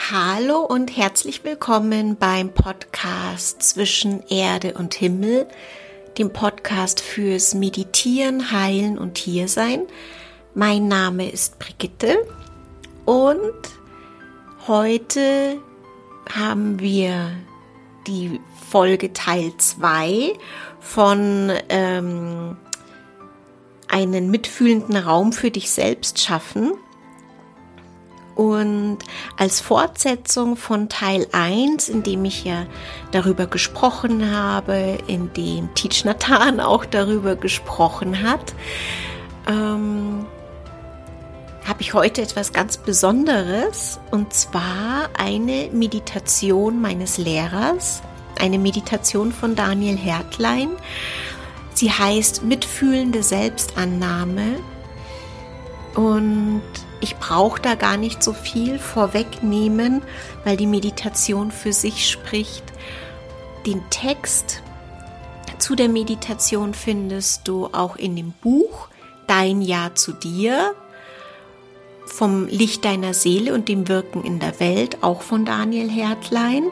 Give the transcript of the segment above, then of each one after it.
Hallo und herzlich willkommen beim Podcast Zwischen Erde und Himmel, dem Podcast fürs Meditieren, Heilen und Hiersein. Mein Name ist Brigitte und heute haben wir die Folge Teil 2 von ähm, einen mitfühlenden Raum für dich selbst schaffen. Und als Fortsetzung von Teil 1, in dem ich ja darüber gesprochen habe, in dem Teach Nathan auch darüber gesprochen hat, ähm, habe ich heute etwas ganz Besonderes und zwar eine Meditation meines Lehrers, eine Meditation von Daniel Hertlein. Sie heißt Mitfühlende Selbstannahme und ich brauche da gar nicht so viel vorwegnehmen, weil die Meditation für sich spricht. Den Text zu der Meditation findest du auch in dem Buch Dein Ja zu dir vom Licht deiner Seele und dem Wirken in der Welt, auch von Daniel Hertlein.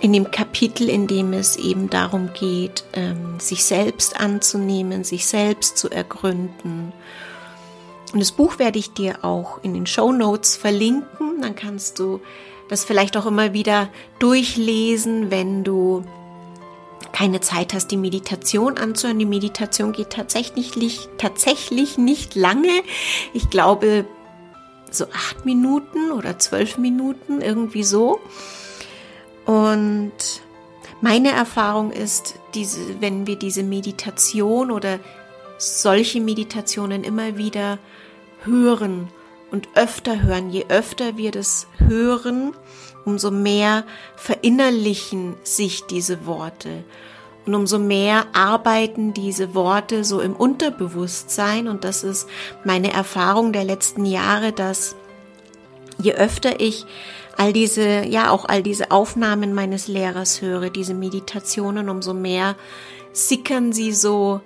In dem Kapitel, in dem es eben darum geht, ähm, sich selbst anzunehmen, sich selbst zu ergründen und das Buch werde ich dir auch in den Show Notes verlinken. Dann kannst du das vielleicht auch immer wieder durchlesen, wenn du keine Zeit hast, die Meditation anzuhören. Die Meditation geht tatsächlich, tatsächlich nicht lange. Ich glaube, so acht Minuten oder zwölf Minuten, irgendwie so. Und meine Erfahrung ist, diese, wenn wir diese Meditation oder solche Meditationen immer wieder hören und öfter hören. Je öfter wir das hören, umso mehr verinnerlichen sich diese Worte. Und umso mehr arbeiten diese Worte so im Unterbewusstsein. Und das ist meine Erfahrung der letzten Jahre, dass je öfter ich all diese, ja, auch all diese Aufnahmen meines Lehrers höre, diese Meditationen, umso mehr sickern sie so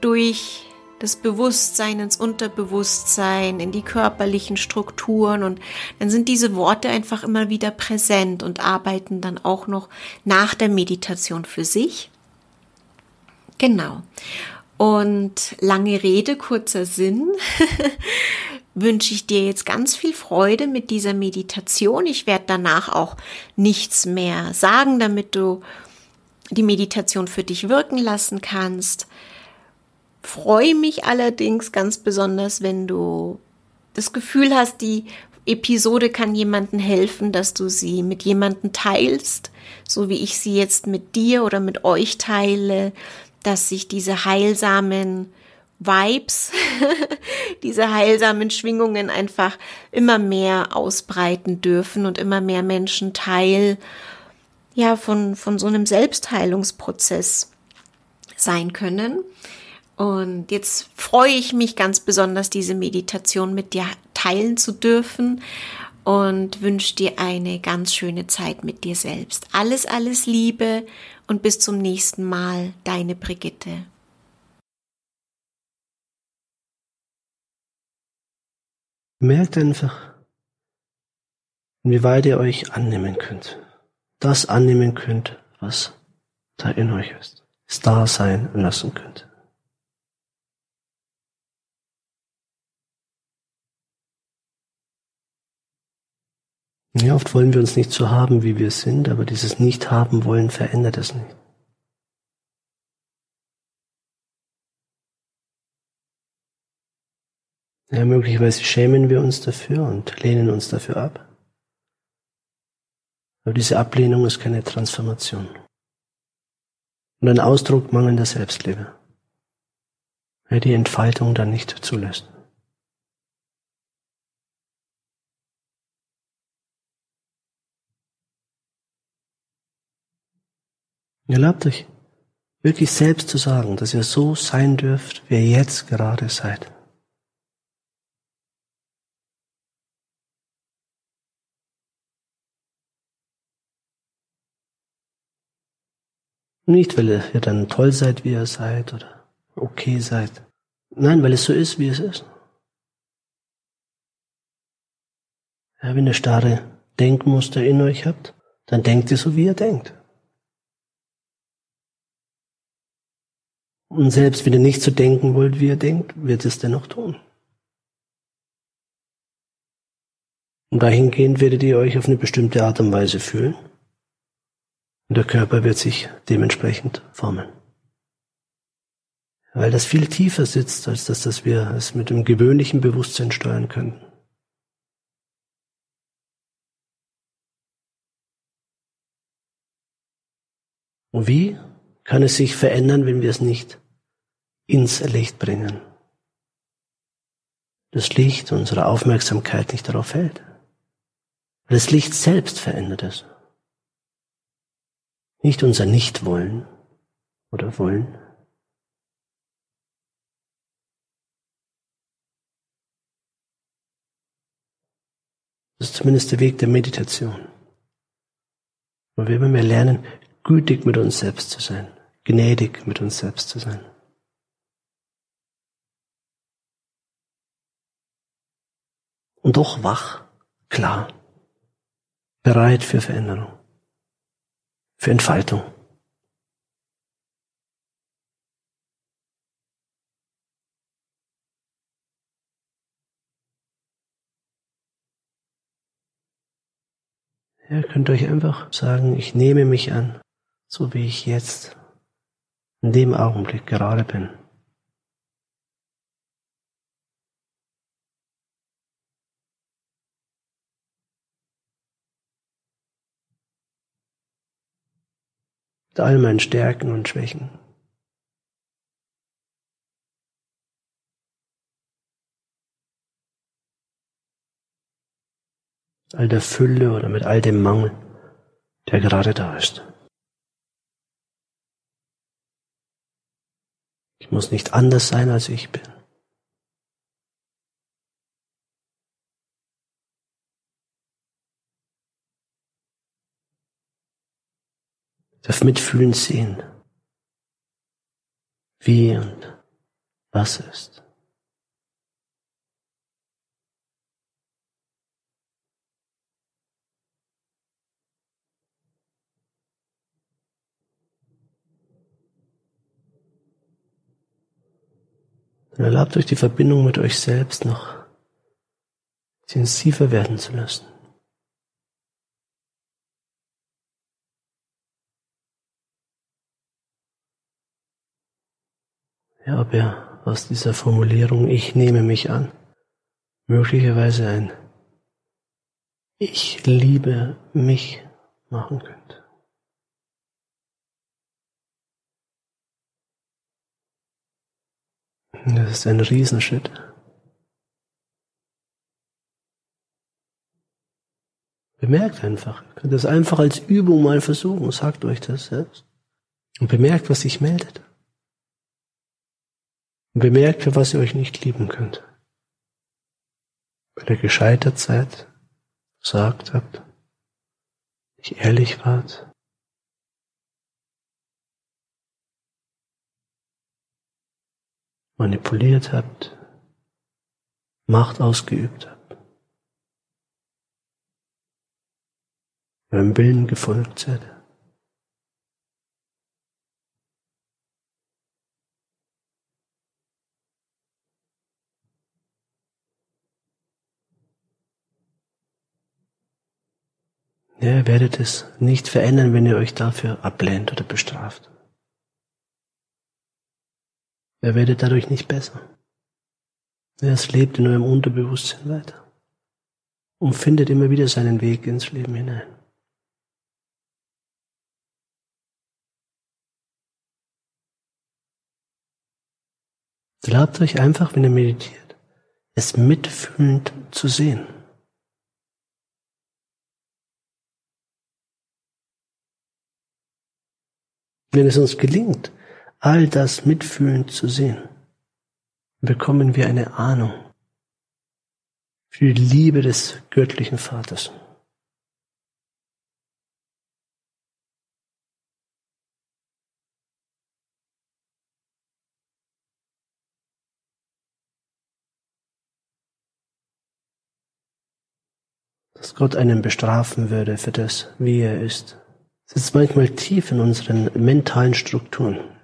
durch das Bewusstsein ins Unterbewusstsein, in die körperlichen Strukturen und dann sind diese Worte einfach immer wieder präsent und arbeiten dann auch noch nach der Meditation für sich. Genau. Und lange Rede, kurzer Sinn. wünsche ich dir jetzt ganz viel Freude mit dieser Meditation. Ich werde danach auch nichts mehr sagen, damit du die Meditation für dich wirken lassen kannst. Freue mich allerdings ganz besonders, wenn du das Gefühl hast, die Episode kann jemandem helfen, dass du sie mit jemandem teilst, so wie ich sie jetzt mit dir oder mit euch teile, dass sich diese heilsamen Vibes, diese heilsamen Schwingungen einfach immer mehr ausbreiten dürfen und immer mehr Menschen Teil ja von von so einem Selbstheilungsprozess sein können. Und jetzt freue ich mich ganz besonders, diese Meditation mit dir teilen zu dürfen und wünsche dir eine ganz schöne Zeit mit dir selbst. Alles, alles Liebe und bis zum nächsten Mal, deine Brigitte. Merkt einfach, inwieweit ihr euch annehmen könnt. Das annehmen könnt, was da in euch ist. Es sein lassen könnt. Ja, oft wollen wir uns nicht so haben, wie wir sind, aber dieses Nicht-Haben wollen verändert es nicht. Ja, möglicherweise schämen wir uns dafür und lehnen uns dafür ab. Aber diese Ablehnung ist keine Transformation. Und ein Ausdruck mangelnder Selbstliebe. Ja, die Entfaltung dann nicht zulässt. Erlaubt euch wirklich selbst zu sagen, dass ihr so sein dürft, wie ihr jetzt gerade seid. Nicht, weil ihr dann toll seid, wie ihr seid oder okay seid. Nein, weil es so ist, wie es ist. Ja, wie eine starre Denkmuster in euch habt, dann denkt ihr so, wie ihr denkt. Und selbst wenn ihr nicht so denken wollt, wie ihr denkt, wird es dennoch tun. Und dahingehend werdet ihr euch auf eine bestimmte Art und Weise fühlen. Und der Körper wird sich dementsprechend formen. Weil das viel tiefer sitzt, als dass, dass wir es mit dem gewöhnlichen Bewusstsein steuern könnten. Und wie kann es sich verändern, wenn wir es nicht ins Licht bringen? Das Licht unserer Aufmerksamkeit nicht darauf fällt. Das Licht selbst verändert es. Nicht unser Nichtwollen oder Wollen. Das ist zumindest der Weg der Meditation. Wo wir immer mehr lernen, gütig mit uns selbst zu sein, gnädig mit uns selbst zu sein. Und doch wach, klar, bereit für Veränderung, für Entfaltung. Ihr könnt euch einfach sagen, ich nehme mich an, so wie ich jetzt in dem Augenblick gerade bin. Mit all meinen Stärken und Schwächen. All der Fülle oder mit all dem Mangel, der gerade da ist. Ich muss nicht anders sein, als ich bin. Ich darf mitfühlen sehen, wie und was ist. Und erlaubt euch die Verbindung mit euch selbst noch intensiver werden zu lassen. Ja, ob ihr aus dieser Formulierung Ich nehme mich an möglicherweise ein Ich liebe mich machen könnt. Das ist ein Riesenschritt. Bemerkt einfach. Ihr könnt das einfach als Übung mal versuchen. Sagt euch das selbst. Und bemerkt, was sich meldet. Und bemerkt, für was ihr euch nicht lieben könnt. Weil ihr gescheitert seid, gesagt habt, nicht ehrlich wart, manipuliert habt, Macht ausgeübt habt, eurem Willen gefolgt seid. Ihr werdet es nicht verändern, wenn ihr euch dafür ablehnt oder bestraft. Ihr werdet dadurch nicht besser. Es lebt in eurem Unterbewusstsein weiter und findet immer wieder seinen Weg ins Leben hinein. Erlaubt euch einfach, wenn ihr meditiert, es mitfühlend zu sehen. Wenn es uns gelingt, all das mitfühlend zu sehen, bekommen wir eine Ahnung für die Liebe des göttlichen Vaters. dass Gott einen bestrafen würde für das, wie er ist. Es ist manchmal tief in unseren mentalen Strukturen.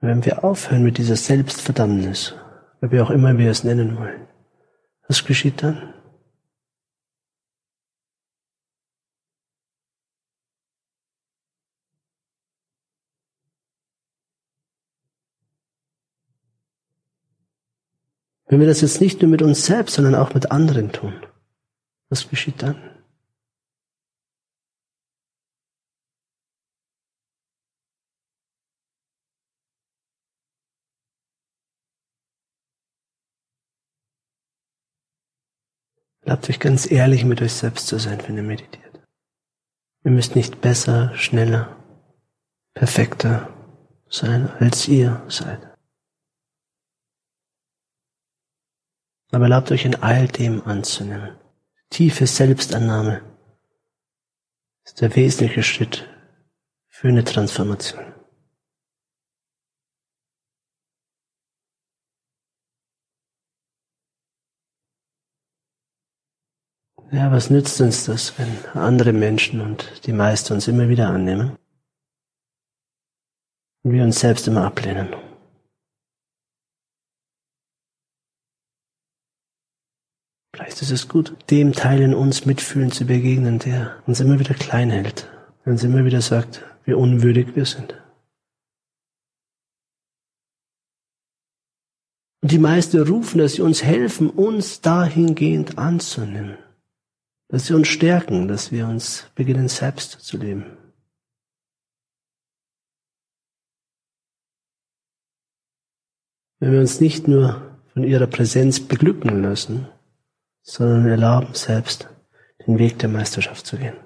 Wenn wir aufhören mit dieser Selbstverdammnis, wie auch immer wir es nennen wollen, was geschieht dann? Wenn wir das jetzt nicht nur mit uns selbst, sondern auch mit anderen tun, was geschieht dann? Bleibt euch ganz ehrlich mit euch selbst zu sein, wenn ihr meditiert. Ihr müsst nicht besser, schneller, perfekter sein, als ihr seid. Aber erlaubt euch in all dem anzunehmen. Tiefe Selbstannahme ist der wesentliche Schritt für eine Transformation. Ja, was nützt uns das, wenn andere Menschen und die meisten uns immer wieder annehmen und wir uns selbst immer ablehnen? Vielleicht ist es gut, dem Teil in uns mitfühlen zu begegnen, der uns immer wieder klein hält, der uns immer wieder sagt, wie unwürdig wir sind. Und die Meister rufen, dass sie uns helfen, uns dahingehend anzunehmen dass sie uns stärken, dass wir uns beginnen selbst zu leben. Wenn wir uns nicht nur von ihrer Präsenz beglücken lassen, sondern erlauben selbst den Weg der Meisterschaft zu gehen.